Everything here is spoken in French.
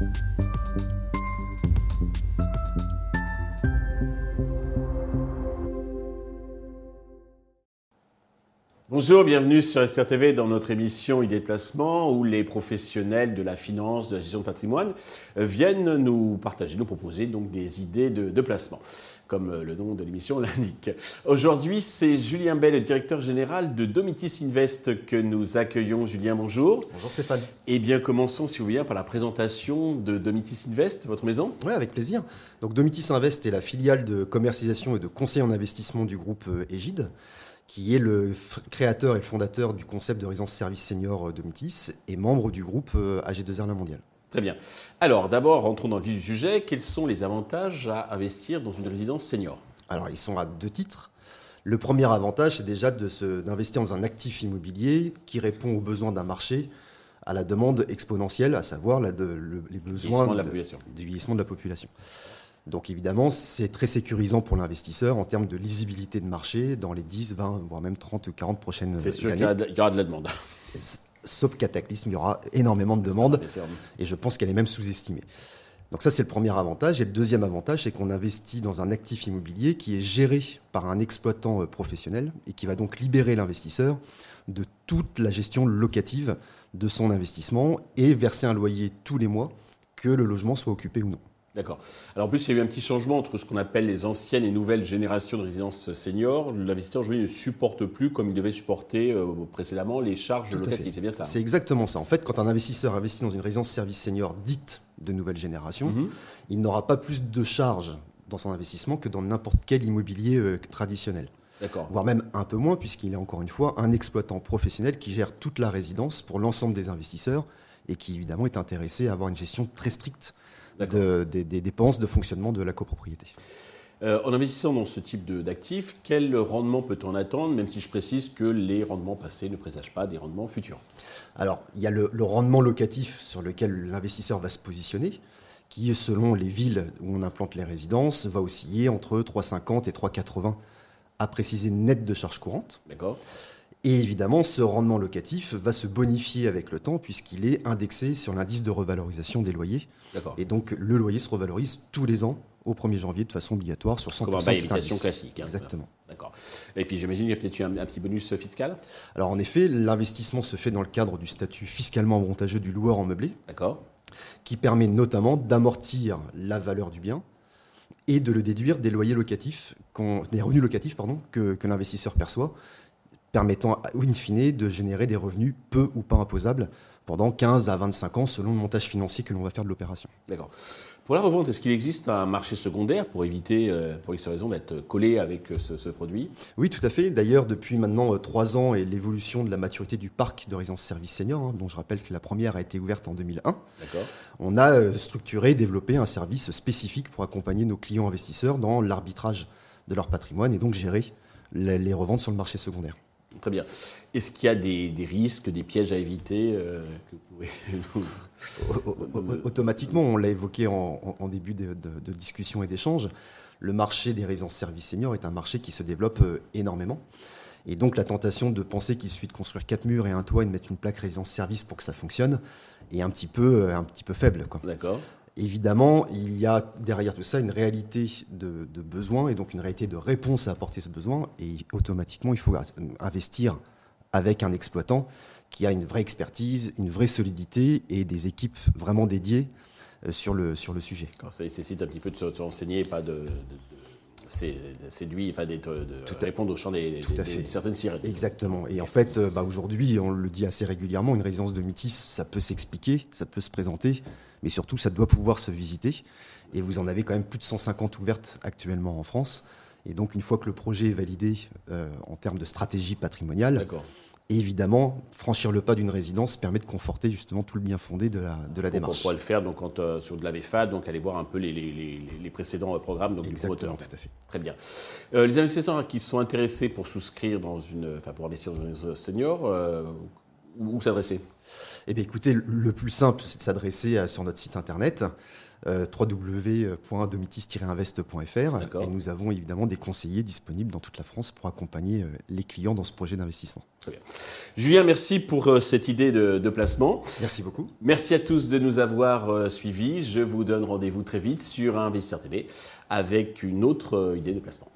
Bye. Bonjour, bienvenue sur SRTV dans notre émission Idées de placement où les professionnels de la finance, de la gestion de patrimoine euh, viennent nous partager, nous proposer donc des idées de, placement, comme euh, le nom de l'émission l'indique. Aujourd'hui, c'est Julien Bell, le directeur général de Domitis Invest que nous accueillons. Julien, bonjour. Bonjour Stéphane. Eh bien, commençons, si vous voulez, par la présentation de Domitis Invest, votre maison. Oui, avec plaisir. Donc, Domitis Invest est la filiale de commercialisation et de conseil en investissement du groupe Égide qui est le créateur et le fondateur du concept de résidence service senior euh, de et membre du groupe euh, AG2R La Mondiale. Très bien. Alors d'abord, rentrons dans le vif du sujet. Quels sont les avantages à investir dans une résidence senior? Alors ils sont à deux titres. Le premier avantage, c'est déjà d'investir dans un actif immobilier qui répond aux besoins d'un marché à la demande exponentielle, à savoir les besoins du vieillissement de la population. Donc évidemment, c'est très sécurisant pour l'investisseur en termes de lisibilité de marché dans les 10, 20, voire même 30 ou 40 prochaines années. C'est sûr qu'il y, aura de la demande. Sauf cataclysme, il y aura énormément de demandes et je pense qu'elle est même sous-estimée. Donc ça, c'est le premier avantage. Et le deuxième avantage, c'est qu'on investit dans un actif immobilier qui est géré par un exploitant euh, professionnel et qui va donc libérer l'investisseur de toute la gestion locative de son investissement et verser un loyer tous les mois, que le logement soit occupé ou non. D'accord. Alors en plus, il y a eu un petit changement entre ce qu'on appelle les anciennes et nouvelles générations de résidences seniors. L'investisseur aujourd'hui ne supporte plus, comme il devait supporter euh, précédemment, les charges locatives. C'est bien ça hein? C'est exactement ça. En fait, quand un investisseur investit dans une résidence service senior dite de nouvelle génération, mhm. il n'aura pas plus de charges dans son investissement que dans n'importe quel immobilier euh, traditionnel. Voire même un peu moins, puisqu'il est encore une fois un exploitant professionnel qui gère toute la résidence pour l'ensemble des investisseurs et qui évidemment est intéressé à avoir une gestion très stricte des, dépenses de fonctionnement de la copropriété. Euh, en investissant dans ce type d'actifs, quel rendement peut-on attendre, même si je précise que les rendements passés ne présagent pas des rendements futurs? Alors, il y a le, rendement locatif sur lequel l'investisseur va se positionner, qui, selon les villes où on implante les résidences, va osciller entre 3,50 et 3,80 à préciser net de charges courantes. D'accord. Et évidemment, ce rendement locatif va se bonifier avec le temps puisqu'il est indexé sur l'indice de revalorisation des loyers. Et donc, le loyer se revalorise tous les ans au 1er janvier de façon obligatoire sur 100% Comme un bail classique. Hein, Exactement. D'accord. Et puis j'imagine qu'il y a peut-être un, un, petit bonus fiscal? Alors en effet, l'investissement se fait dans le cadre du statut fiscalement avantageux du loueur en meublé. D'accord. Qui permet notamment d'amortir la valeur du bien et de le déduire des loyers locatifs, des revenus locatifs pardon, que, que l'investisseur perçoit permettant, in fine, de générer des revenus peu ou pas imposables pendant 15 à 25 ans selon le montage financier que l'on va faire de l'opération. D'accord. Pour la revente, est-ce qu'il existe un marché secondaire pour éviter, euh, pour X raison, d'être collé avec euh, ce, produit? Oui, tout à fait. D'ailleurs, depuis maintenant 3 euh, ans et l'évolution de la maturité du parc de résidence service senior, hein, dont je rappelle que la première a été ouverte en 2001, on a structuré, développé un service spécifique pour accompagner nos clients investisseurs dans l'arbitrage de leur patrimoine et donc gérer les reventes sur le marché secondaire. Très bien. Est-ce qu'il y a des, risques, des pièges à éviter euh, Automatiquement, on l'a évoqué en, début de, discussion et d'échange, le marché des résidences services seniors est un marché qui se développe euh, énormément. Et donc la tentation de penser qu'il suffit de construire quatre murs et un toit et de mettre une plaque résidence service pour que ça fonctionne est un petit peu, euh, un petit peu faible. D'accord. Évidemment, il y a derrière tout ça une réalité de, besoin et donc une réalité de réponse à apporter ce besoin. Et automatiquement, il faut investir avec un exploitant qui a une vraie expertise, une vraie solidité et des équipes vraiment dédiées euh, sur le, sur le sujet. Ça nécessite un petit peu de se, renseigner, pas de, séduit, enfin, de, répondre au champ des, certaines sirènes. Exactement. Et en fait, euh, bah, aujourd'hui, on le dit assez régulièrement, une résidence de métis, ça peut s'expliquer, ça peut se présenter, mais surtout, ça doit pouvoir se visiter. Et vous en avez quand même plus de 150 ouvertes actuellement en France. Et donc, une fois que le projet est validé euh, en termes de stratégie patrimoniale, évidemment, franchir le pas d'une résidence permet de conforter justement tout le bien fondé de la, de la démarche. On pourra le faire donc, quand, euh, sur de la VFA, donc aller voir un peu les, les, les, précédents euh, programmes donc, Exactement, tout à fait. Très bien. les investisseurs qui sont intéressés pour souscrire dans une, enfin pour investir dans une senior, où s'adresser? Eh bien, écoutez, le plus simple, c'est de s'adresser sur notre site internet euh, www.domitis-invest.fr. Et nous avons évidemment des conseillers disponibles dans toute la France pour accompagner les clients dans ce projet d'investissement. Julien, merci pour cette idée de, placement. Merci beaucoup. Merci à tous de nous avoir suivis. Je vous donne rendez-vous très vite sur Investir TV avec une autre idée de placement.